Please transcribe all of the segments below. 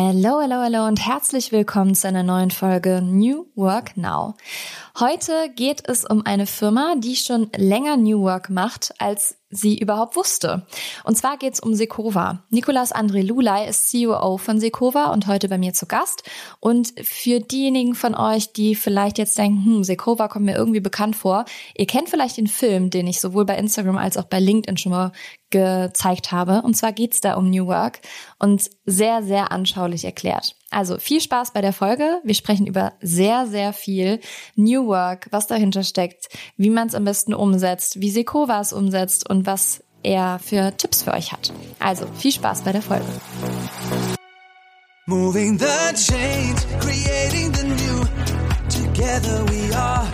Hello, hello, hello und herzlich willkommen zu einer neuen Folge New Work Now. Heute geht es um eine Firma, die schon länger New Work macht, als sie überhaupt wusste. Und zwar geht es um Sekova. Nicolas André Lulay ist CEO von Sekova und heute bei mir zu Gast. Und für diejenigen von euch, die vielleicht jetzt denken, hm, Sekova kommt mir irgendwie bekannt vor, ihr kennt vielleicht den Film, den ich sowohl bei Instagram als auch bei LinkedIn schon mal gezeigt habe. Und zwar geht's da um New Work und sehr, sehr anschaulich erklärt. Also viel Spaß bei der Folge. Wir sprechen über sehr, sehr viel New Work, was dahinter steckt, wie man es am besten umsetzt, wie Sekova es umsetzt und was er für Tipps für euch hat. Also viel Spaß bei der Folge. Moving the change, creating the new. Together we are.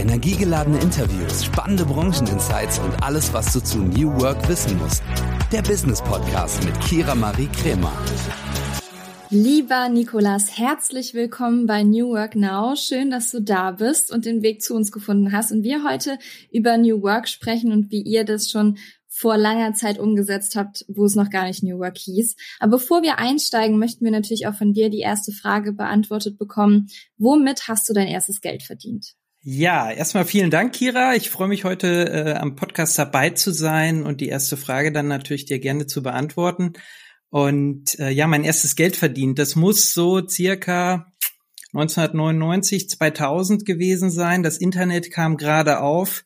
Energiegeladene Interviews, spannende Brancheninsights und alles, was du zu New Work wissen musst der Business Podcast mit Kira Marie Kremer. Lieber Nikolas, herzlich willkommen bei New Work Now. Schön, dass du da bist und den Weg zu uns gefunden hast und wir heute über New Work sprechen und wie ihr das schon vor langer Zeit umgesetzt habt, wo es noch gar nicht New Work hieß. Aber bevor wir einsteigen, möchten wir natürlich auch von dir die erste Frage beantwortet bekommen. Womit hast du dein erstes Geld verdient? Ja, erstmal vielen Dank, Kira. Ich freue mich heute äh, am Podcast dabei zu sein und die erste Frage dann natürlich dir gerne zu beantworten. Und äh, ja, mein erstes Geld verdient, das muss so circa 1999, 2000 gewesen sein. Das Internet kam gerade auf.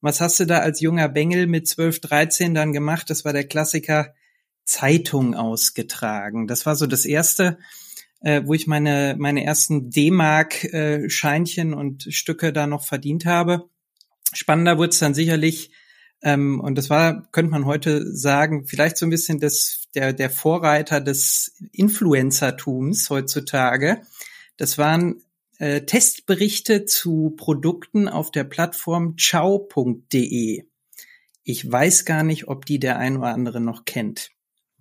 Was hast du da als junger Bengel mit 12, 13 dann gemacht? Das war der Klassiker Zeitung ausgetragen. Das war so das erste äh, wo ich meine, meine ersten D-Mark-Scheinchen äh, und Stücke da noch verdient habe. Spannender wurde es dann sicherlich, ähm, und das war, könnte man heute sagen, vielleicht so ein bisschen das, der, der Vorreiter des Influencertums heutzutage. Das waren äh, Testberichte zu Produkten auf der Plattform ciao.de. Ich weiß gar nicht, ob die der ein oder andere noch kennt.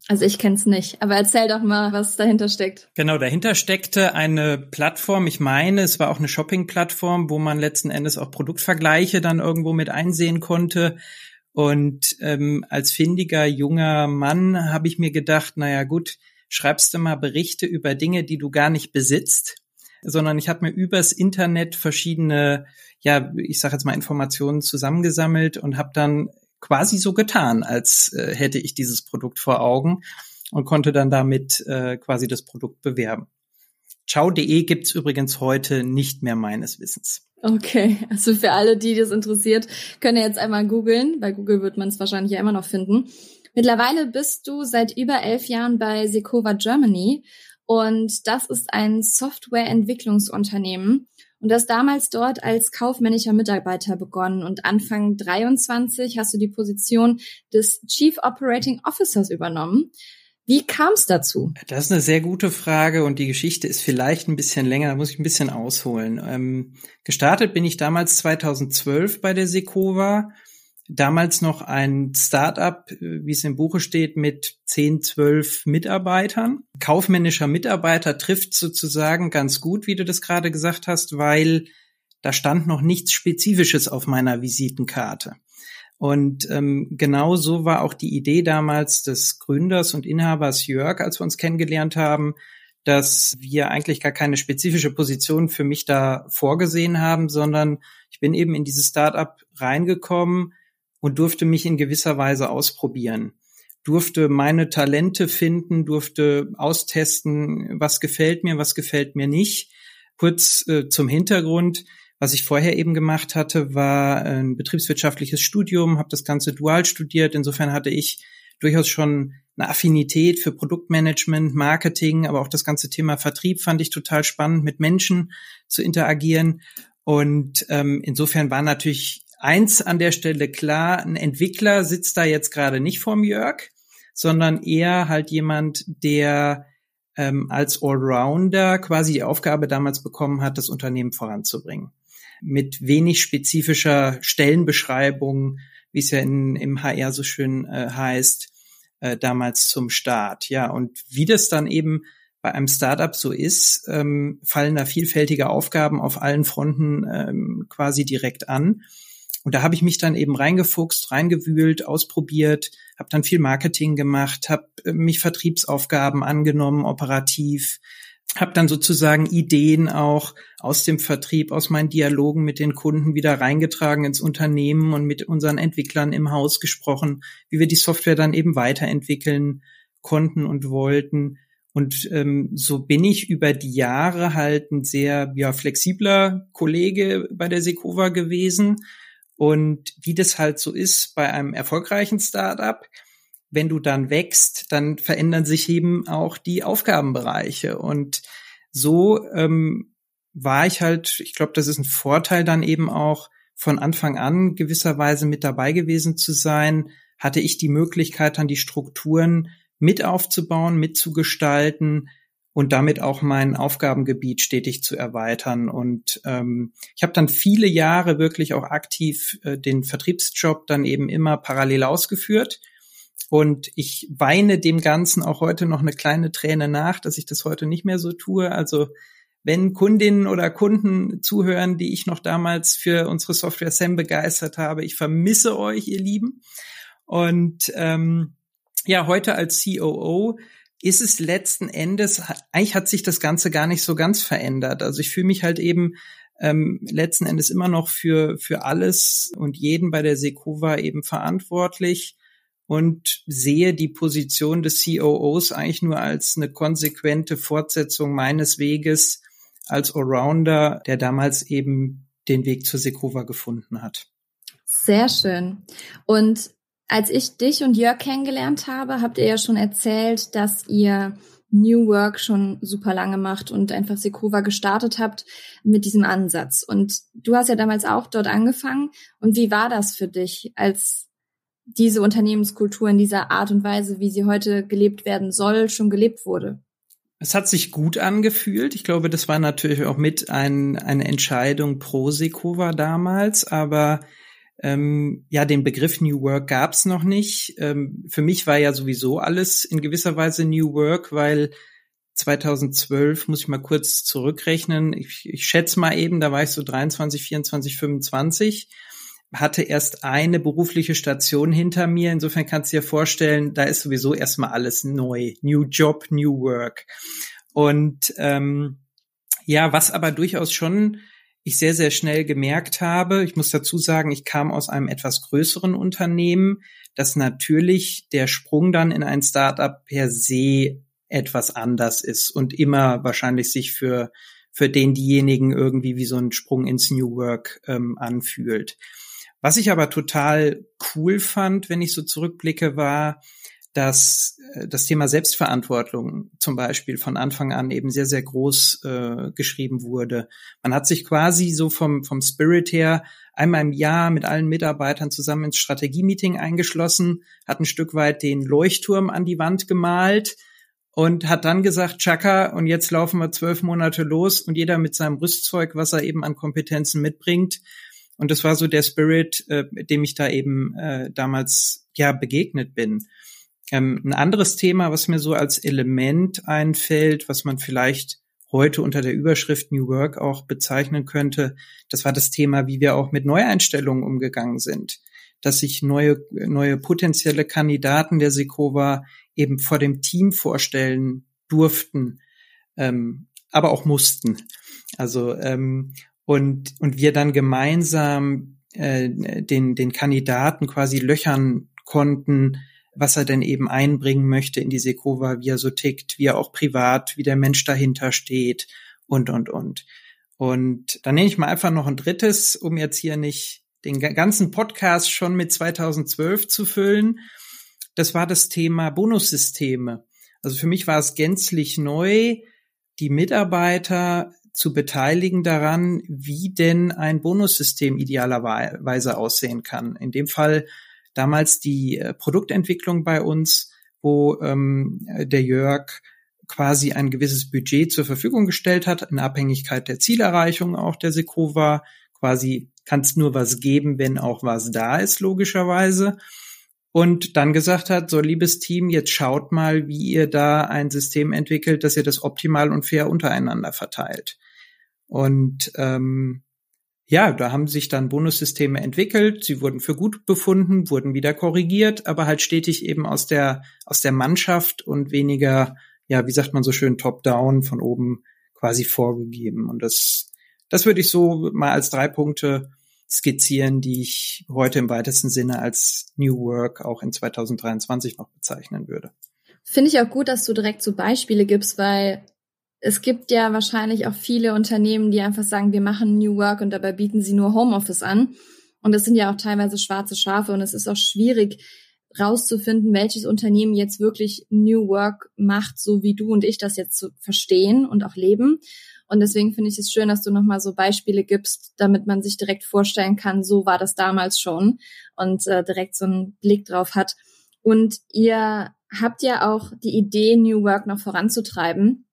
Also ich kenne es nicht, aber erzähl doch mal, was dahinter steckt. Genau, dahinter steckte eine Plattform, ich meine, es war auch eine Shopping-Plattform, wo man letzten Endes auch Produktvergleiche dann irgendwo mit einsehen konnte. Und ähm, als findiger junger Mann habe ich mir gedacht, naja gut, schreibst du mal Berichte über Dinge, die du gar nicht besitzt, sondern ich habe mir übers Internet verschiedene, ja, ich sage jetzt mal Informationen zusammengesammelt und habe dann quasi so getan, als äh, hätte ich dieses Produkt vor Augen und konnte dann damit äh, quasi das Produkt bewerben. Ciao.de gibt's übrigens heute nicht mehr meines Wissens. Okay, also für alle, die das interessiert, können jetzt einmal googeln. Bei Google wird man es wahrscheinlich ja immer noch finden. Mittlerweile bist du seit über elf Jahren bei Secova Germany und das ist ein Softwareentwicklungsunternehmen, und hast damals dort als kaufmännischer Mitarbeiter begonnen und Anfang 23 hast du die Position des Chief Operating Officers übernommen. Wie kam es dazu? Das ist eine sehr gute Frage und die Geschichte ist vielleicht ein bisschen länger, da muss ich ein bisschen ausholen. Ähm, gestartet bin ich damals 2012 bei der Sekova damals noch ein Startup, wie es im Buche steht, mit 10, 12 Mitarbeitern. Kaufmännischer Mitarbeiter trifft sozusagen ganz gut, wie du das gerade gesagt hast, weil da stand noch nichts Spezifisches auf meiner Visitenkarte. Und ähm, genau so war auch die Idee damals des Gründers und Inhabers Jörg, als wir uns kennengelernt haben, dass wir eigentlich gar keine spezifische Position für mich da vorgesehen haben, sondern ich bin eben in dieses Startup reingekommen, und durfte mich in gewisser Weise ausprobieren. Durfte meine Talente finden, durfte austesten, was gefällt mir, was gefällt mir nicht. Kurz äh, zum Hintergrund. Was ich vorher eben gemacht hatte, war ein betriebswirtschaftliches Studium, habe das Ganze dual studiert. Insofern hatte ich durchaus schon eine Affinität für Produktmanagement, Marketing, aber auch das ganze Thema Vertrieb fand ich total spannend, mit Menschen zu interagieren. Und ähm, insofern war natürlich eins an der Stelle klar, ein Entwickler sitzt da jetzt gerade nicht vorm Jörg, sondern eher halt jemand, der ähm, als Allrounder quasi die Aufgabe damals bekommen hat, das Unternehmen voranzubringen. Mit wenig spezifischer Stellenbeschreibung, wie es ja in, im HR so schön äh, heißt, äh, damals zum Start. Ja, und wie das dann eben bei einem Startup so ist, ähm, fallen da vielfältige Aufgaben auf allen Fronten ähm, quasi direkt an. Und da habe ich mich dann eben reingefuchst, reingewühlt, ausprobiert, habe dann viel Marketing gemacht, habe äh, mich Vertriebsaufgaben angenommen, operativ, habe dann sozusagen Ideen auch aus dem Vertrieb, aus meinen Dialogen mit den Kunden wieder reingetragen ins Unternehmen und mit unseren Entwicklern im Haus gesprochen, wie wir die Software dann eben weiterentwickeln konnten und wollten. Und ähm, so bin ich über die Jahre halt ein sehr ja, flexibler Kollege bei der Sekova gewesen und wie das halt so ist bei einem erfolgreichen Startup, wenn du dann wächst, dann verändern sich eben auch die Aufgabenbereiche. Und so ähm, war ich halt, ich glaube, das ist ein Vorteil dann eben auch von Anfang an gewisserweise mit dabei gewesen zu sein, hatte ich die Möglichkeit, dann die Strukturen mit aufzubauen, mitzugestalten, und damit auch mein Aufgabengebiet stetig zu erweitern. Und ähm, ich habe dann viele Jahre wirklich auch aktiv äh, den Vertriebsjob dann eben immer parallel ausgeführt. Und ich weine dem Ganzen auch heute noch eine kleine Träne nach, dass ich das heute nicht mehr so tue. Also wenn Kundinnen oder Kunden zuhören, die ich noch damals für unsere Software SAM begeistert habe, ich vermisse euch, ihr Lieben. Und ähm, ja, heute als COO ist es letzten Endes, eigentlich hat sich das Ganze gar nicht so ganz verändert. Also ich fühle mich halt eben ähm, letzten Endes immer noch für, für alles und jeden bei der Sekova eben verantwortlich und sehe die Position des COOs eigentlich nur als eine konsequente Fortsetzung meines Weges als Allrounder, der damals eben den Weg zur Sekova gefunden hat. Sehr schön. Und als ich dich und Jörg kennengelernt habe, habt ihr ja schon erzählt, dass ihr New Work schon super lange macht und einfach Sekova gestartet habt mit diesem Ansatz. Und du hast ja damals auch dort angefangen. Und wie war das für dich, als diese Unternehmenskultur in dieser Art und Weise, wie sie heute gelebt werden soll, schon gelebt wurde? Es hat sich gut angefühlt. Ich glaube, das war natürlich auch mit ein, eine Entscheidung pro Sekova damals, aber ähm, ja, den Begriff New Work gab's noch nicht. Ähm, für mich war ja sowieso alles in gewisser Weise New Work, weil 2012 muss ich mal kurz zurückrechnen. Ich, ich schätze mal eben, da war ich so 23, 24, 25 hatte erst eine berufliche Station hinter mir. Insofern kannst du dir vorstellen, da ist sowieso erstmal alles neu. New Job, New Work. Und ähm, ja, was aber durchaus schon ich sehr, sehr schnell gemerkt habe, ich muss dazu sagen, ich kam aus einem etwas größeren Unternehmen, dass natürlich der Sprung dann in ein Startup per se etwas anders ist und immer wahrscheinlich sich für, für den diejenigen irgendwie wie so ein Sprung ins New Work ähm, anfühlt. Was ich aber total cool fand, wenn ich so zurückblicke, war, dass äh, das Thema Selbstverantwortung zum Beispiel von Anfang an eben sehr, sehr groß äh, geschrieben wurde. Man hat sich quasi so vom, vom Spirit her einmal im Jahr mit allen Mitarbeitern zusammen ins Strategie-Meeting eingeschlossen, hat ein Stück weit den Leuchtturm an die Wand gemalt und hat dann gesagt, Chaka, und jetzt laufen wir zwölf Monate los und jeder mit seinem Rüstzeug, was er eben an Kompetenzen mitbringt. Und das war so der Spirit, äh, dem ich da eben äh, damals ja begegnet bin. Ähm, ein anderes Thema, was mir so als Element einfällt, was man vielleicht heute unter der Überschrift New Work auch bezeichnen könnte, das war das Thema, wie wir auch mit Neueinstellungen umgegangen sind. Dass sich neue, neue potenzielle Kandidaten der Sekova eben vor dem Team vorstellen durften, ähm, aber auch mussten. Also ähm, und und wir dann gemeinsam äh, den den Kandidaten quasi löchern konnten, was er denn eben einbringen möchte in die Sekova, wie er so tickt, wie er auch privat, wie der Mensch dahinter steht und, und, und. Und dann nehme ich mal einfach noch ein drittes, um jetzt hier nicht den ganzen Podcast schon mit 2012 zu füllen. Das war das Thema Bonussysteme. Also für mich war es gänzlich neu, die Mitarbeiter zu beteiligen daran, wie denn ein Bonussystem idealerweise aussehen kann. In dem Fall damals die äh, Produktentwicklung bei uns, wo ähm, der Jörg quasi ein gewisses Budget zur Verfügung gestellt hat, in Abhängigkeit der Zielerreichung auch der Sekova. Quasi kann nur was geben, wenn auch was da ist, logischerweise. Und dann gesagt hat, so liebes Team, jetzt schaut mal, wie ihr da ein System entwickelt, dass ihr das optimal und fair untereinander verteilt. Und ähm, ja, da haben sich dann Bonussysteme entwickelt, sie wurden für gut befunden, wurden wieder korrigiert, aber halt stetig eben aus der, aus der Mannschaft und weniger, ja, wie sagt man so schön, top-down von oben quasi vorgegeben. Und das, das würde ich so mal als drei Punkte skizzieren, die ich heute im weitesten Sinne als New Work auch in 2023 noch bezeichnen würde. Finde ich auch gut, dass du direkt so Beispiele gibst, weil es gibt ja wahrscheinlich auch viele Unternehmen, die einfach sagen, wir machen New Work und dabei bieten sie nur Homeoffice an. Und das sind ja auch teilweise schwarze Schafe und es ist auch schwierig rauszufinden, welches Unternehmen jetzt wirklich New Work macht, so wie du und ich das jetzt so verstehen und auch leben. Und deswegen finde ich es schön, dass du nochmal so Beispiele gibst, damit man sich direkt vorstellen kann, so war das damals schon und äh, direkt so einen Blick drauf hat. Und ihr habt ja auch die Idee, New Work noch voranzutreiben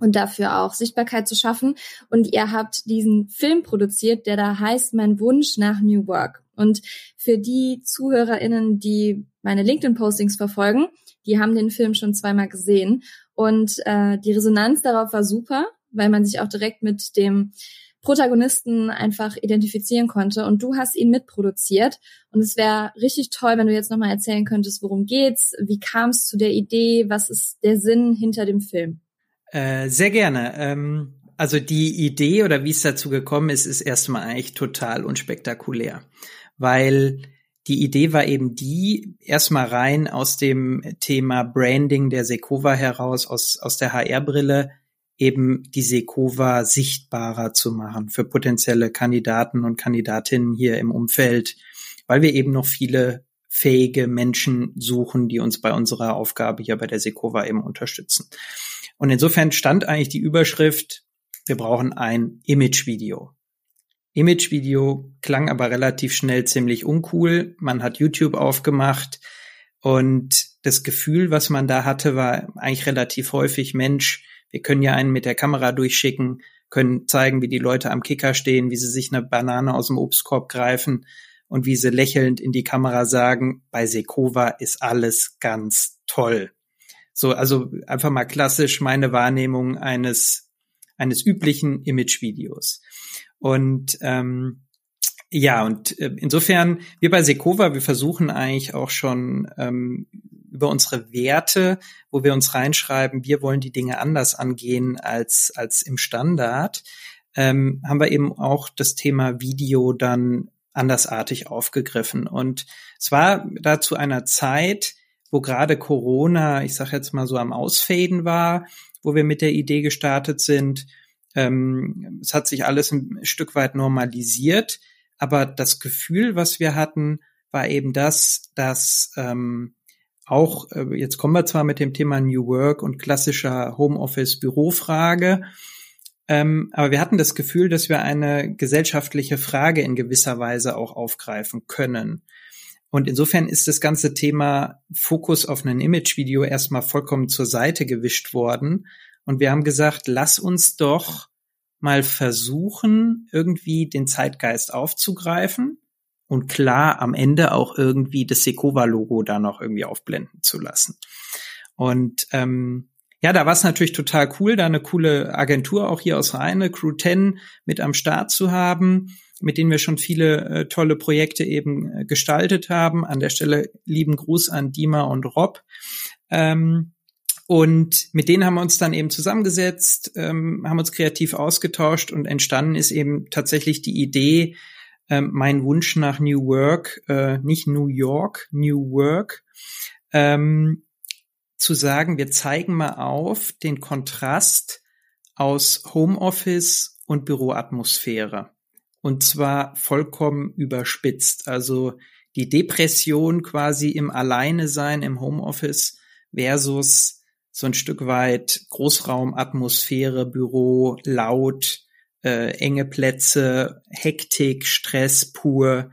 und dafür auch Sichtbarkeit zu schaffen. Und ihr habt diesen Film produziert, der da heißt Mein Wunsch nach New Work. Und für die ZuhörerInnen, die meine LinkedIn-Postings verfolgen, die haben den Film schon zweimal gesehen. Und äh, die Resonanz darauf war super, weil man sich auch direkt mit dem Protagonisten einfach identifizieren konnte. Und du hast ihn mitproduziert. Und es wäre richtig toll, wenn du jetzt nochmal erzählen könntest, worum geht's, wie kam es zu der Idee, was ist der Sinn hinter dem Film? Äh, sehr gerne. Ähm, also die Idee oder wie es dazu gekommen ist, ist erstmal eigentlich total unspektakulär, weil die Idee war eben die, erstmal rein aus dem Thema Branding der Sekova heraus, aus, aus der HR-Brille, eben die Sekova sichtbarer zu machen für potenzielle Kandidaten und Kandidatinnen hier im Umfeld, weil wir eben noch viele fähige Menschen suchen, die uns bei unserer Aufgabe hier bei der Sekova eben unterstützen. Und insofern stand eigentlich die Überschrift, wir brauchen ein Image-Video. Image-Video klang aber relativ schnell ziemlich uncool. Man hat YouTube aufgemacht und das Gefühl, was man da hatte, war eigentlich relativ häufig, Mensch, wir können ja einen mit der Kamera durchschicken, können zeigen, wie die Leute am Kicker stehen, wie sie sich eine Banane aus dem Obstkorb greifen und wie sie lächelnd in die Kamera sagen, bei Sekova ist alles ganz toll. So, also einfach mal klassisch meine Wahrnehmung eines eines üblichen Imagevideos. Und ähm, ja, und äh, insofern, wir bei Sekova, wir versuchen eigentlich auch schon ähm, über unsere Werte, wo wir uns reinschreiben, wir wollen die Dinge anders angehen als, als im Standard, ähm, haben wir eben auch das Thema Video dann andersartig aufgegriffen. Und es war da zu einer Zeit, wo gerade Corona, ich sage jetzt mal so am Ausfaden war, wo wir mit der Idee gestartet sind. Ähm, es hat sich alles ein Stück weit normalisiert, aber das Gefühl, was wir hatten, war eben das, dass ähm, auch, äh, jetzt kommen wir zwar mit dem Thema New Work und klassischer Homeoffice-Bürofrage, ähm, aber wir hatten das Gefühl, dass wir eine gesellschaftliche Frage in gewisser Weise auch aufgreifen können. Und insofern ist das ganze Thema Fokus auf ein Imagevideo erstmal vollkommen zur Seite gewischt worden. Und wir haben gesagt, lass uns doch mal versuchen, irgendwie den Zeitgeist aufzugreifen und klar am Ende auch irgendwie das Sekova-Logo da noch irgendwie aufblenden zu lassen. Und ähm, ja, da war es natürlich total cool, da eine coole Agentur auch hier aus Rheine, Crew 10, mit am Start zu haben mit denen wir schon viele äh, tolle Projekte eben äh, gestaltet haben. An der Stelle lieben Gruß an Dima und Rob. Ähm, und mit denen haben wir uns dann eben zusammengesetzt, ähm, haben uns kreativ ausgetauscht und entstanden ist eben tatsächlich die Idee, ähm, mein Wunsch nach New Work, äh, nicht New York, New Work, ähm, zu sagen, wir zeigen mal auf den Kontrast aus Homeoffice und Büroatmosphäre und zwar vollkommen überspitzt. Also die Depression quasi im Alleine sein im Homeoffice versus so ein Stück weit Großraumatmosphäre, Büro, laut, äh, enge Plätze, Hektik, Stress pur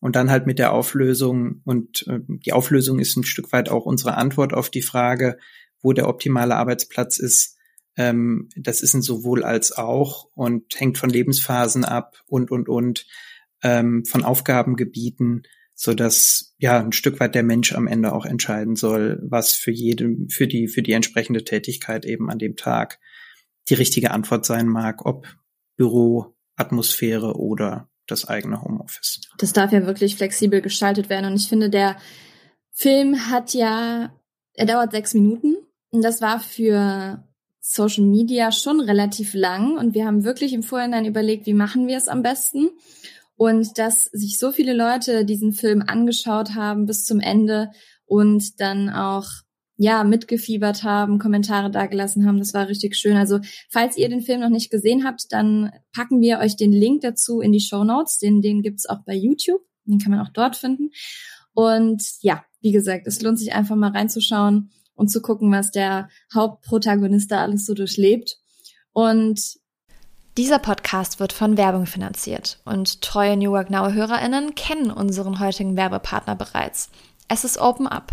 und dann halt mit der Auflösung und äh, die Auflösung ist ein Stück weit auch unsere Antwort auf die Frage, wo der optimale Arbeitsplatz ist, ähm, das ist ein sowohl als auch und hängt von Lebensphasen ab und, und, und, ähm, von Aufgabengebieten, so dass ja ein Stück weit der Mensch am Ende auch entscheiden soll, was für jede, für die, für die entsprechende Tätigkeit eben an dem Tag die richtige Antwort sein mag, ob Büro, Atmosphäre oder das eigene Homeoffice. Das darf ja wirklich flexibel gestaltet werden. Und ich finde, der Film hat ja, er dauert sechs Minuten. Und das war für Social Media schon relativ lang. Und wir haben wirklich im Vorhinein überlegt, wie machen wir es am besten. Und dass sich so viele Leute diesen Film angeschaut haben bis zum Ende und dann auch ja, mitgefiebert haben, Kommentare dagelassen haben. Das war richtig schön. Also, falls ihr den Film noch nicht gesehen habt, dann packen wir euch den Link dazu in die Show Notes. Den, den gibt's auch bei YouTube. Den kann man auch dort finden. Und ja, wie gesagt, es lohnt sich einfach mal reinzuschauen und zu gucken, was der Hauptprotagonist da alles so durchlebt. Und dieser Podcast wird von Werbung finanziert und treue New Work Now HörerInnen kennen unseren heutigen Werbepartner bereits. Es ist Open Up.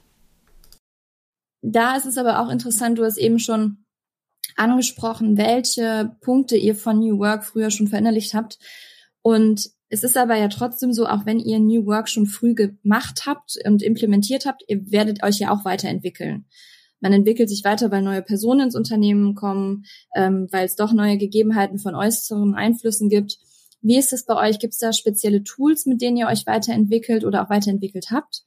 Da ist es aber auch interessant, du hast eben schon angesprochen, welche Punkte ihr von New Work früher schon verinnerlicht habt. Und es ist aber ja trotzdem so, auch wenn ihr New Work schon früh gemacht habt und implementiert habt, ihr werdet euch ja auch weiterentwickeln. Man entwickelt sich weiter, weil neue Personen ins Unternehmen kommen, ähm, weil es doch neue Gegebenheiten von äußeren Einflüssen gibt. Wie ist es bei euch? Gibt es da spezielle Tools, mit denen ihr euch weiterentwickelt oder auch weiterentwickelt habt?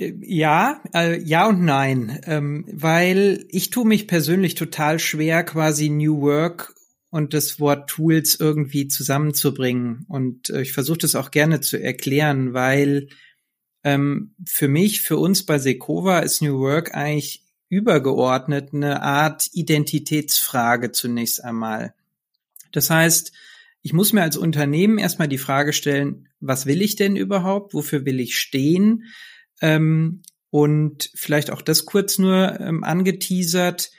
Ja, äh, ja und nein, ähm, weil ich tue mich persönlich total schwer, quasi New Work und das Wort Tools irgendwie zusammenzubringen. Und äh, ich versuche das auch gerne zu erklären, weil ähm, für mich, für uns bei Sekova ist New Work eigentlich übergeordnet eine Art Identitätsfrage zunächst einmal. Das heißt, ich muss mir als Unternehmen erstmal die Frage stellen, was will ich denn überhaupt? Wofür will ich stehen? Ähm, und vielleicht auch das kurz nur ähm, angeteasert.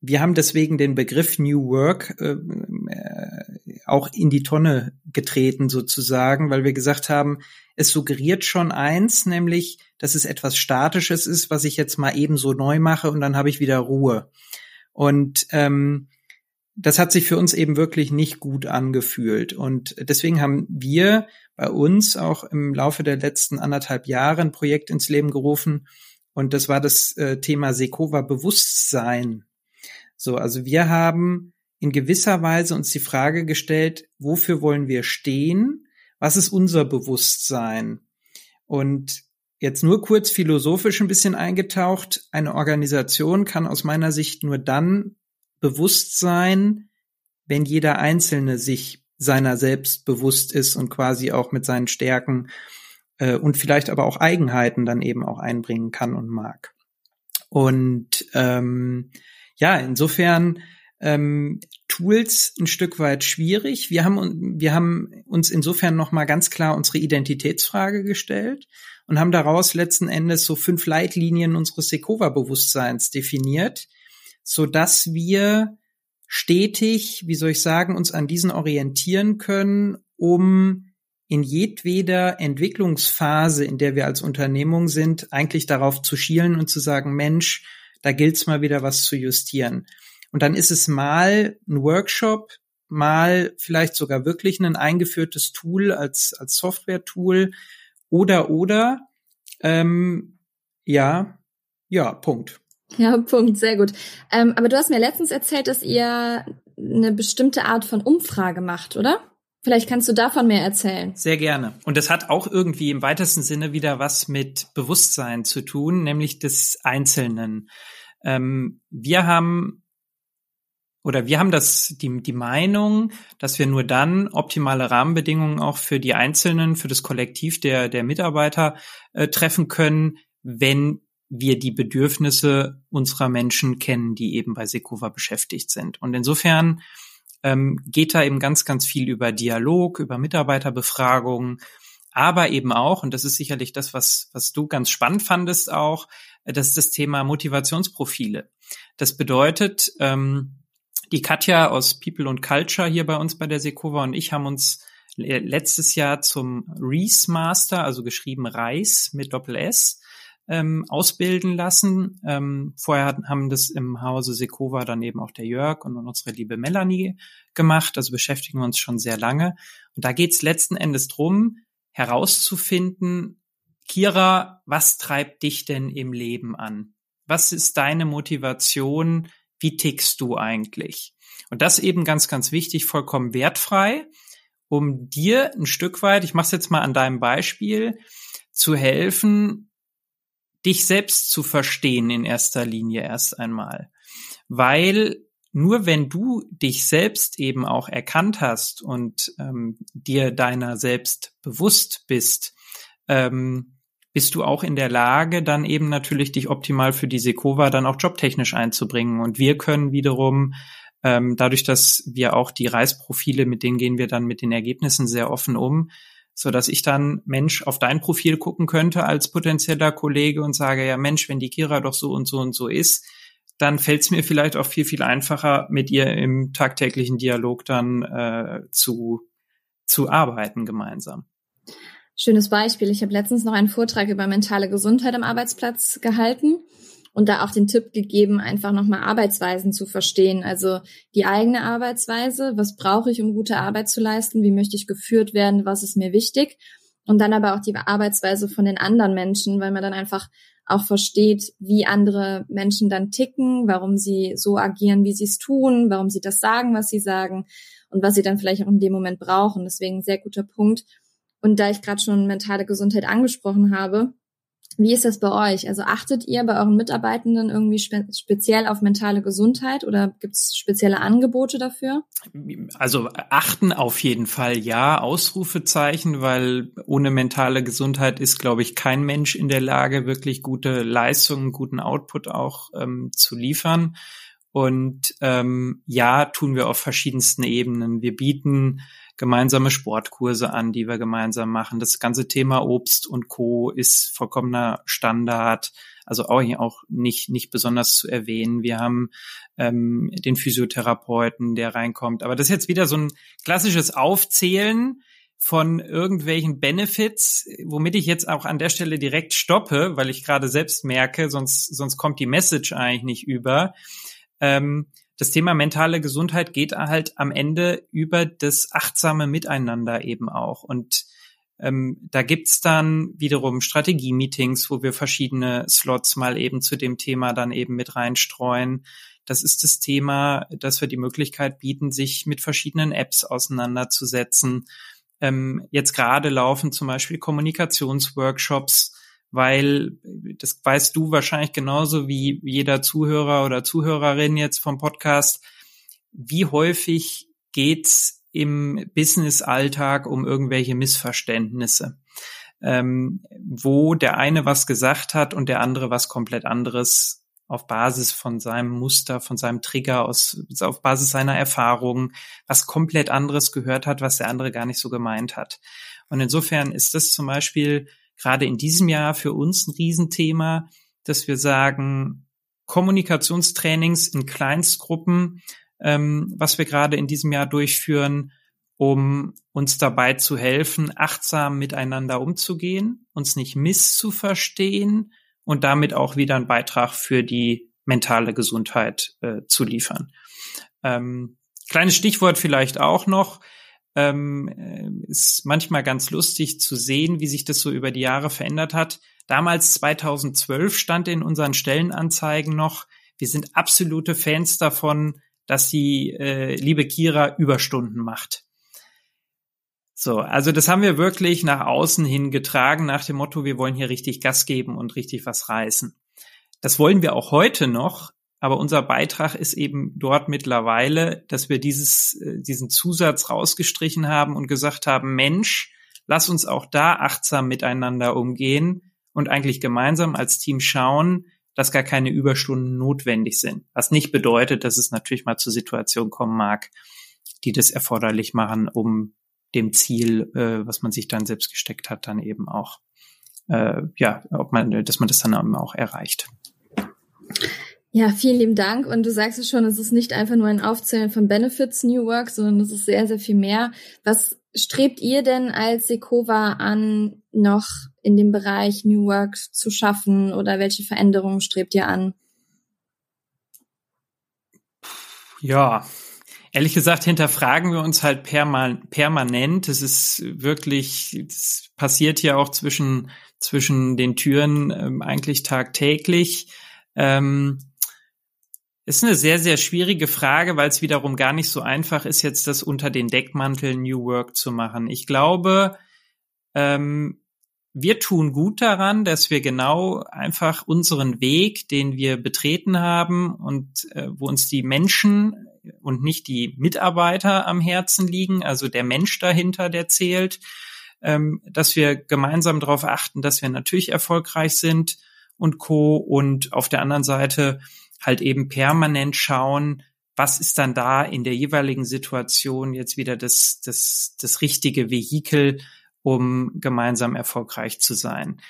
Wir haben deswegen den Begriff New Work äh, äh, auch in die Tonne getreten sozusagen, weil wir gesagt haben, es suggeriert schon eins, nämlich, dass es etwas Statisches ist, was ich jetzt mal eben so neu mache und dann habe ich wieder Ruhe. Und ähm, das hat sich für uns eben wirklich nicht gut angefühlt. Und deswegen haben wir bei uns auch im Laufe der letzten anderthalb Jahre ein Projekt ins Leben gerufen. Und das war das äh, Thema Sekova Bewusstsein. So, also wir haben in gewisser Weise uns die Frage gestellt, wofür wollen wir stehen? Was ist unser Bewusstsein? Und jetzt nur kurz philosophisch ein bisschen eingetaucht. Eine Organisation kann aus meiner Sicht nur dann bewusst sein, wenn jeder Einzelne sich seiner selbst bewusst ist und quasi auch mit seinen Stärken äh, und vielleicht aber auch Eigenheiten dann eben auch einbringen kann und mag. Und ähm, ja, insofern ähm, Tools ein Stück weit schwierig. Wir haben, wir haben uns insofern nochmal ganz klar unsere Identitätsfrage gestellt und haben daraus letzten Endes so fünf Leitlinien unseres Sekova-Bewusstseins definiert, so dass wir stetig, wie soll ich sagen, uns an diesen orientieren können, um in jedweder Entwicklungsphase, in der wir als Unternehmung sind, eigentlich darauf zu schielen und zu sagen, Mensch, da gilt's mal wieder was zu justieren. Und dann ist es mal ein Workshop, mal vielleicht sogar wirklich ein eingeführtes Tool als, als Software-Tool oder, oder, ähm, ja, ja, Punkt. Ja, Punkt, sehr gut. Ähm, aber du hast mir letztens erzählt, dass ihr eine bestimmte Art von Umfrage macht, oder? Vielleicht kannst du davon mehr erzählen. Sehr gerne. Und das hat auch irgendwie im weitesten Sinne wieder was mit Bewusstsein zu tun, nämlich des Einzelnen. Ähm, wir haben oder wir haben das, die, die Meinung, dass wir nur dann optimale Rahmenbedingungen auch für die Einzelnen, für das Kollektiv der, der Mitarbeiter äh, treffen können, wenn wir die Bedürfnisse unserer Menschen kennen, die eben bei Sekova beschäftigt sind. Und insofern ähm, geht da eben ganz, ganz viel über Dialog, über Mitarbeiterbefragungen, aber eben auch, und das ist sicherlich das, was, was du ganz spannend fandest auch, das ist das Thema Motivationsprofile. Das bedeutet, ähm, die Katja aus People and Culture hier bei uns bei der Sekova und ich haben uns letztes Jahr zum Reese Master, also geschrieben Reis mit Doppel S, ähm, ausbilden lassen. Ähm, vorher haben das im Hause Sekova dann eben auch der Jörg und unsere liebe Melanie gemacht. Also beschäftigen wir uns schon sehr lange. Und da geht es letzten Endes drum, herauszufinden, Kira, was treibt dich denn im Leben an? Was ist deine Motivation? Wie tickst du eigentlich? Und das eben ganz, ganz wichtig, vollkommen wertfrei, um dir ein Stück weit, ich mache es jetzt mal an deinem Beispiel, zu helfen, dich selbst zu verstehen in erster Linie erst einmal. Weil nur wenn du dich selbst eben auch erkannt hast und ähm, dir deiner selbst bewusst bist, ähm, bist du auch in der Lage, dann eben natürlich dich optimal für die Sekova dann auch jobtechnisch einzubringen. Und wir können wiederum ähm, dadurch, dass wir auch die Reisprofile, mit denen gehen wir dann mit den Ergebnissen sehr offen um, so dass ich dann Mensch auf dein Profil gucken könnte als potenzieller Kollege und sage, ja Mensch, wenn die Kira doch so und so und so ist, dann fällt es mir vielleicht auch viel, viel einfacher, mit ihr im tagtäglichen Dialog dann äh, zu, zu arbeiten gemeinsam. Schönes Beispiel. Ich habe letztens noch einen Vortrag über mentale Gesundheit am Arbeitsplatz gehalten und da auch den Tipp gegeben, einfach nochmal Arbeitsweisen zu verstehen. Also die eigene Arbeitsweise, was brauche ich, um gute Arbeit zu leisten, wie möchte ich geführt werden, was ist mir wichtig. Und dann aber auch die Arbeitsweise von den anderen Menschen, weil man dann einfach auch versteht, wie andere Menschen dann ticken, warum sie so agieren, wie sie es tun, warum sie das sagen, was sie sagen und was sie dann vielleicht auch in dem Moment brauchen. Deswegen sehr guter Punkt. Und da ich gerade schon mentale Gesundheit angesprochen habe, wie ist das bei euch? Also achtet ihr bei euren Mitarbeitenden irgendwie spe speziell auf mentale Gesundheit oder gibt es spezielle Angebote dafür? Also achten auf jeden Fall ja, Ausrufezeichen, weil ohne mentale Gesundheit ist, glaube ich, kein Mensch in der Lage, wirklich gute Leistungen, guten Output auch ähm, zu liefern. Und ähm, ja, tun wir auf verschiedensten Ebenen. Wir bieten gemeinsame Sportkurse an, die wir gemeinsam machen. Das ganze Thema Obst und Co. ist vollkommener Standard, also auch, auch nicht, nicht besonders zu erwähnen. Wir haben ähm, den Physiotherapeuten, der reinkommt. Aber das ist jetzt wieder so ein klassisches Aufzählen von irgendwelchen Benefits, womit ich jetzt auch an der Stelle direkt stoppe, weil ich gerade selbst merke, sonst, sonst kommt die Message eigentlich nicht über. Ähm, das Thema mentale Gesundheit geht halt am Ende über das achtsame Miteinander eben auch. Und ähm, da gibt's dann wiederum Strategie-Meetings, wo wir verschiedene Slots mal eben zu dem Thema dann eben mit reinstreuen. Das ist das Thema, dass wir die Möglichkeit bieten, sich mit verschiedenen Apps auseinanderzusetzen. Ähm, jetzt gerade laufen zum Beispiel Kommunikationsworkshops, weil das weißt du wahrscheinlich genauso wie jeder Zuhörer oder Zuhörerin jetzt vom Podcast. Wie häufig geht's im Business-Alltag um irgendwelche Missverständnisse, ähm, wo der eine was gesagt hat und der andere was komplett anderes auf Basis von seinem Muster, von seinem Trigger, aus, auf Basis seiner Erfahrungen, was komplett anderes gehört hat, was der andere gar nicht so gemeint hat. Und insofern ist das zum Beispiel gerade in diesem Jahr für uns ein Riesenthema, dass wir sagen, Kommunikationstrainings in Kleinstgruppen, ähm, was wir gerade in diesem Jahr durchführen, um uns dabei zu helfen, achtsam miteinander umzugehen, uns nicht misszuverstehen und damit auch wieder einen Beitrag für die mentale Gesundheit äh, zu liefern. Ähm, kleines Stichwort vielleicht auch noch ähm, äh, ist manchmal ganz lustig zu sehen, wie sich das so über die Jahre verändert hat. Damals 2012 stand in unseren Stellenanzeigen noch, wir sind absolute Fans davon, dass die äh, liebe Kira Überstunden macht. So, also das haben wir wirklich nach außen hin getragen, nach dem Motto, wir wollen hier richtig Gas geben und richtig was reißen. Das wollen wir auch heute noch, aber unser Beitrag ist eben dort mittlerweile, dass wir dieses, äh, diesen Zusatz rausgestrichen haben und gesagt haben, Mensch, lass uns auch da achtsam miteinander umgehen und eigentlich gemeinsam als Team schauen, dass gar keine Überstunden notwendig sind. Was nicht bedeutet, dass es natürlich mal zur Situation kommen mag, die das erforderlich machen, um dem Ziel, äh, was man sich dann selbst gesteckt hat, dann eben auch, äh, ja, ob man, dass man das dann auch erreicht. Ja, vielen lieben Dank. Und du sagst es schon, es ist nicht einfach nur ein Aufzählen von Benefits New Work, sondern es ist sehr, sehr viel mehr. Was strebt ihr denn als Sekova an, noch in dem Bereich New Work zu schaffen oder welche Veränderungen strebt ihr an? Ja, ehrlich gesagt hinterfragen wir uns halt permanent. Es ist wirklich, es passiert ja auch zwischen, zwischen den Türen ähm, eigentlich tagtäglich. Ähm, ist eine sehr, sehr schwierige Frage, weil es wiederum gar nicht so einfach ist, jetzt das unter den Deckmantel New Work zu machen. Ich glaube, ähm, wir tun gut daran, dass wir genau einfach unseren Weg, den wir betreten haben und äh, wo uns die Menschen und nicht die Mitarbeiter am Herzen liegen, also der Mensch dahinter, der zählt, ähm, dass wir gemeinsam darauf achten, dass wir natürlich erfolgreich sind und co. Und auf der anderen Seite halt eben permanent schauen, was ist dann da in der jeweiligen Situation jetzt wieder das, das, das richtige Vehikel, um gemeinsam erfolgreich zu sein.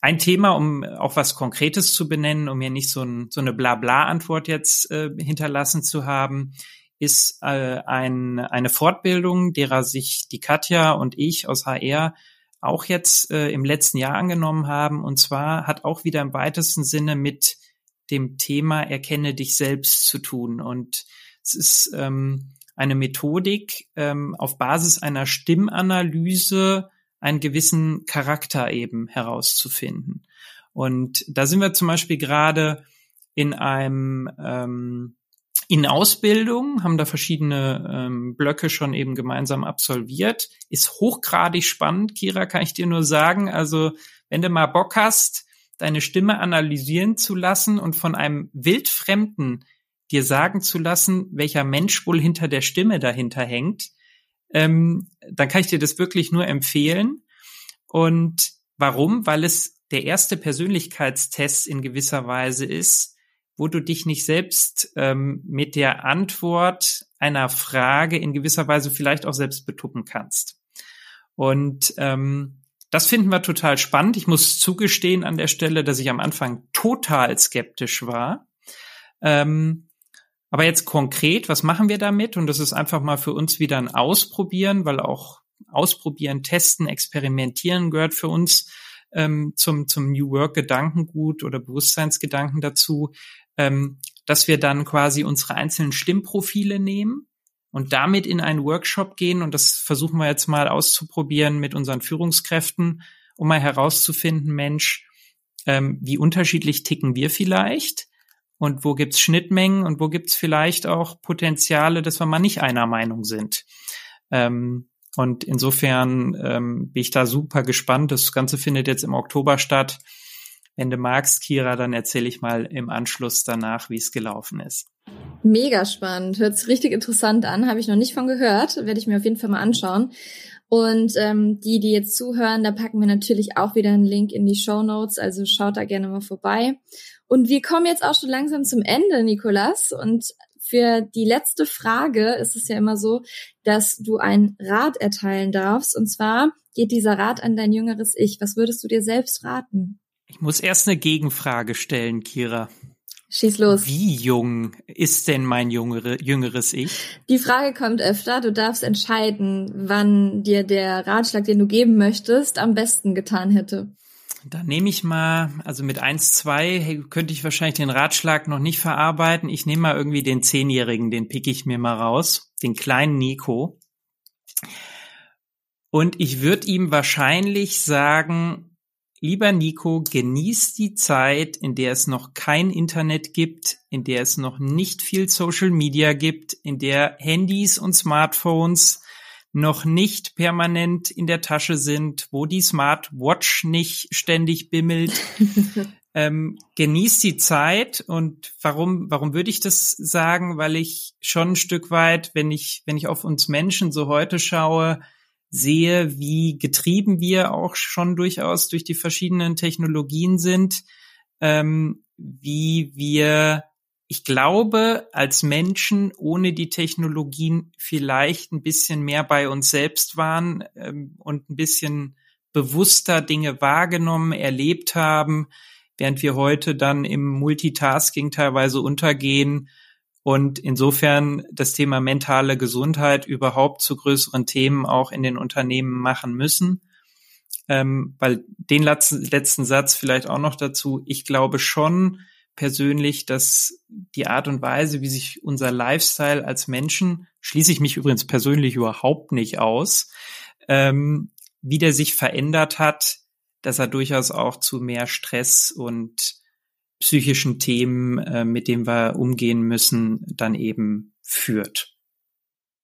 Ein Thema, um auch was Konkretes zu benennen, um mir nicht so, ein, so eine Blabla-Antwort jetzt äh, hinterlassen zu haben, ist äh, ein, eine Fortbildung, derer sich die Katja und ich aus HR auch jetzt äh, im letzten Jahr angenommen haben. Und zwar hat auch wieder im weitesten Sinne mit dem Thema Erkenne dich selbst zu tun. Und es ist ähm, eine Methodik, ähm, auf Basis einer Stimmanalyse einen gewissen Charakter eben herauszufinden. Und da sind wir zum Beispiel gerade in einem ähm, in Ausbildung, haben da verschiedene ähm, Blöcke schon eben gemeinsam absolviert. Ist hochgradig spannend, Kira, kann ich dir nur sagen. Also, wenn du mal Bock hast, deine Stimme analysieren zu lassen und von einem Wildfremden dir sagen zu lassen, welcher Mensch wohl hinter der Stimme dahinter hängt, ähm, dann kann ich dir das wirklich nur empfehlen. Und warum? Weil es der erste Persönlichkeitstest in gewisser Weise ist, wo du dich nicht selbst ähm, mit der Antwort einer Frage in gewisser Weise vielleicht auch selbst betuppen kannst. Und ähm, das finden wir total spannend. Ich muss zugestehen an der Stelle, dass ich am Anfang total skeptisch war. Ähm, aber jetzt konkret, was machen wir damit? Und das ist einfach mal für uns wieder ein Ausprobieren, weil auch Ausprobieren, Testen, Experimentieren gehört für uns ähm, zum, zum New Work Gedankengut oder Bewusstseinsgedanken dazu, ähm, dass wir dann quasi unsere einzelnen Stimmprofile nehmen und damit in einen Workshop gehen. Und das versuchen wir jetzt mal auszuprobieren mit unseren Führungskräften, um mal herauszufinden, Mensch, ähm, wie unterschiedlich ticken wir vielleicht? Und wo gibt's Schnittmengen und wo gibt's vielleicht auch Potenziale, dass wir mal nicht einer Meinung sind? Ähm, und insofern ähm, bin ich da super gespannt. Das Ganze findet jetzt im Oktober statt. Wenn du magst, Kira, dann erzähle ich mal im Anschluss danach, wie es gelaufen ist. Mega spannend. Hört sich richtig interessant an. Habe ich noch nicht von gehört. Werde ich mir auf jeden Fall mal anschauen. Und ähm, die, die jetzt zuhören, da packen wir natürlich auch wieder einen Link in die Show Notes. Also schaut da gerne mal vorbei. Und wir kommen jetzt auch schon langsam zum Ende, Nikolas. Und für die letzte Frage ist es ja immer so, dass du einen Rat erteilen darfst. Und zwar geht dieser Rat an dein jüngeres Ich. Was würdest du dir selbst raten? Ich muss erst eine Gegenfrage stellen, Kira. Schieß los. Wie jung ist denn mein jüngere, jüngeres Ich? Die Frage kommt öfter. Du darfst entscheiden, wann dir der Ratschlag, den du geben möchtest, am besten getan hätte. Dann nehme ich mal, also mit eins, zwei könnte ich wahrscheinlich den Ratschlag noch nicht verarbeiten. Ich nehme mal irgendwie den Zehnjährigen, den pick ich mir mal raus, den kleinen Nico. Und ich würde ihm wahrscheinlich sagen, Lieber Nico, genieß die Zeit, in der es noch kein Internet gibt, in der es noch nicht viel Social Media gibt, in der Handys und Smartphones noch nicht permanent in der Tasche sind, wo die Smartwatch nicht ständig bimmelt. ähm, genießt die Zeit und warum, warum würde ich das sagen? Weil ich schon ein Stück weit, wenn ich, wenn ich auf uns Menschen so heute schaue, sehe, wie getrieben wir auch schon durchaus durch die verschiedenen Technologien sind, ähm, wie wir, ich glaube, als Menschen ohne die Technologien vielleicht ein bisschen mehr bei uns selbst waren ähm, und ein bisschen bewusster Dinge wahrgenommen, erlebt haben, während wir heute dann im Multitasking teilweise untergehen und insofern das Thema mentale Gesundheit überhaupt zu größeren Themen auch in den Unternehmen machen müssen. Ähm, weil den letzten, letzten Satz vielleicht auch noch dazu. Ich glaube schon persönlich, dass die Art und Weise, wie sich unser Lifestyle als Menschen, schließe ich mich übrigens persönlich überhaupt nicht aus, ähm, wie der sich verändert hat, dass er durchaus auch zu mehr Stress und psychischen Themen, äh, mit denen wir umgehen müssen, dann eben führt.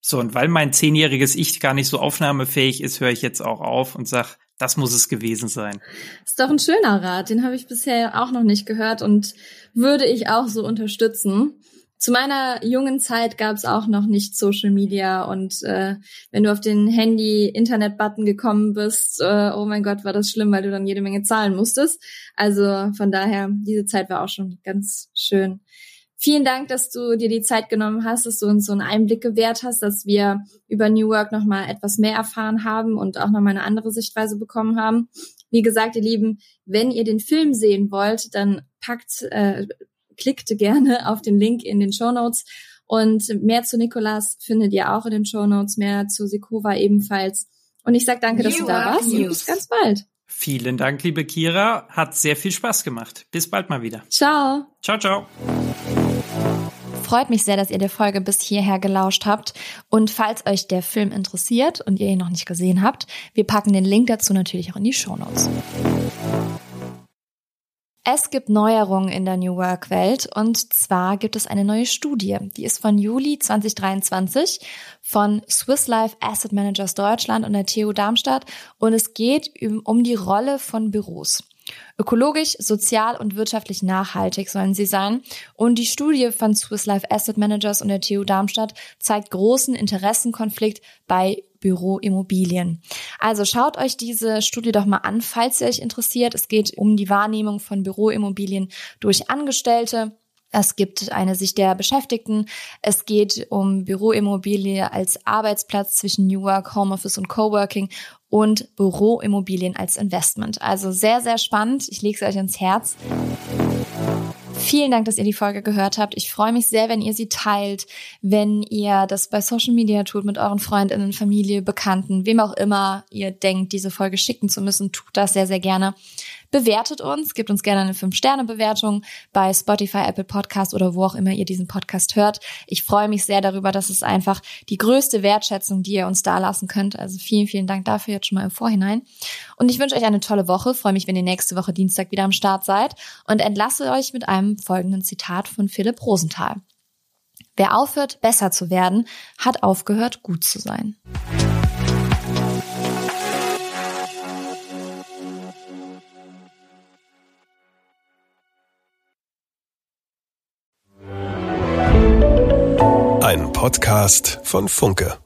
So, und weil mein zehnjähriges Ich gar nicht so aufnahmefähig ist, höre ich jetzt auch auf und sag, das muss es gewesen sein. Ist doch ein schöner Rat, den habe ich bisher auch noch nicht gehört und würde ich auch so unterstützen zu meiner jungen Zeit gab es auch noch nicht Social Media und äh, wenn du auf den Handy-Internet-Button gekommen bist, äh, oh mein Gott, war das schlimm, weil du dann jede Menge zahlen musstest. Also von daher, diese Zeit war auch schon ganz schön. Vielen Dank, dass du dir die Zeit genommen hast, dass du uns so einen Einblick gewährt hast, dass wir über New Work nochmal etwas mehr erfahren haben und auch nochmal eine andere Sichtweise bekommen haben. Wie gesagt, ihr Lieben, wenn ihr den Film sehen wollt, dann packt, äh, klickt gerne auf den Link in den Show Notes. Und mehr zu Nikolas findet ihr auch in den Show Notes, mehr zu Sikova ebenfalls. Und ich sag danke, dass you du da warst und bis ganz bald. Vielen Dank, liebe Kira. Hat sehr viel Spaß gemacht. Bis bald mal wieder. Ciao. Ciao, ciao. Freut mich sehr, dass ihr der Folge bis hierher gelauscht habt. Und falls euch der Film interessiert und ihr ihn noch nicht gesehen habt, wir packen den Link dazu natürlich auch in die Show Notes. Es gibt Neuerungen in der New Work Welt und zwar gibt es eine neue Studie, die ist von Juli 2023 von Swiss Life Asset Managers Deutschland und der TU Darmstadt und es geht um die Rolle von Büros. Ökologisch, sozial und wirtschaftlich nachhaltig sollen sie sein. Und die Studie von Swiss Life Asset Managers und der TU Darmstadt zeigt großen Interessenkonflikt bei Büroimmobilien. Also schaut euch diese Studie doch mal an, falls ihr euch interessiert. Es geht um die Wahrnehmung von Büroimmobilien durch Angestellte. Es gibt eine Sicht der Beschäftigten. Es geht um Büroimmobilie als Arbeitsplatz zwischen New Work, Homeoffice und Coworking und Büroimmobilien als Investment. Also sehr, sehr spannend. Ich lege es euch ins Herz. Vielen Dank, dass ihr die Folge gehört habt. Ich freue mich sehr, wenn ihr sie teilt, wenn ihr das bei Social Media tut mit euren Freundinnen, Familie, Bekannten, wem auch immer ihr denkt, diese Folge schicken zu müssen, tut das sehr, sehr gerne. Bewertet uns, gebt uns gerne eine 5-Sterne-Bewertung bei Spotify, Apple Podcast oder wo auch immer ihr diesen Podcast hört. Ich freue mich sehr darüber. Das ist einfach die größte Wertschätzung, die ihr uns da lassen könnt. Also vielen, vielen Dank dafür jetzt schon mal im Vorhinein. Und ich wünsche euch eine tolle Woche. Freue mich, wenn ihr nächste Woche Dienstag wieder am Start seid und entlasse euch mit einem folgenden Zitat von Philipp Rosenthal. Wer aufhört, besser zu werden, hat aufgehört, gut zu sein. Podcast von Funke.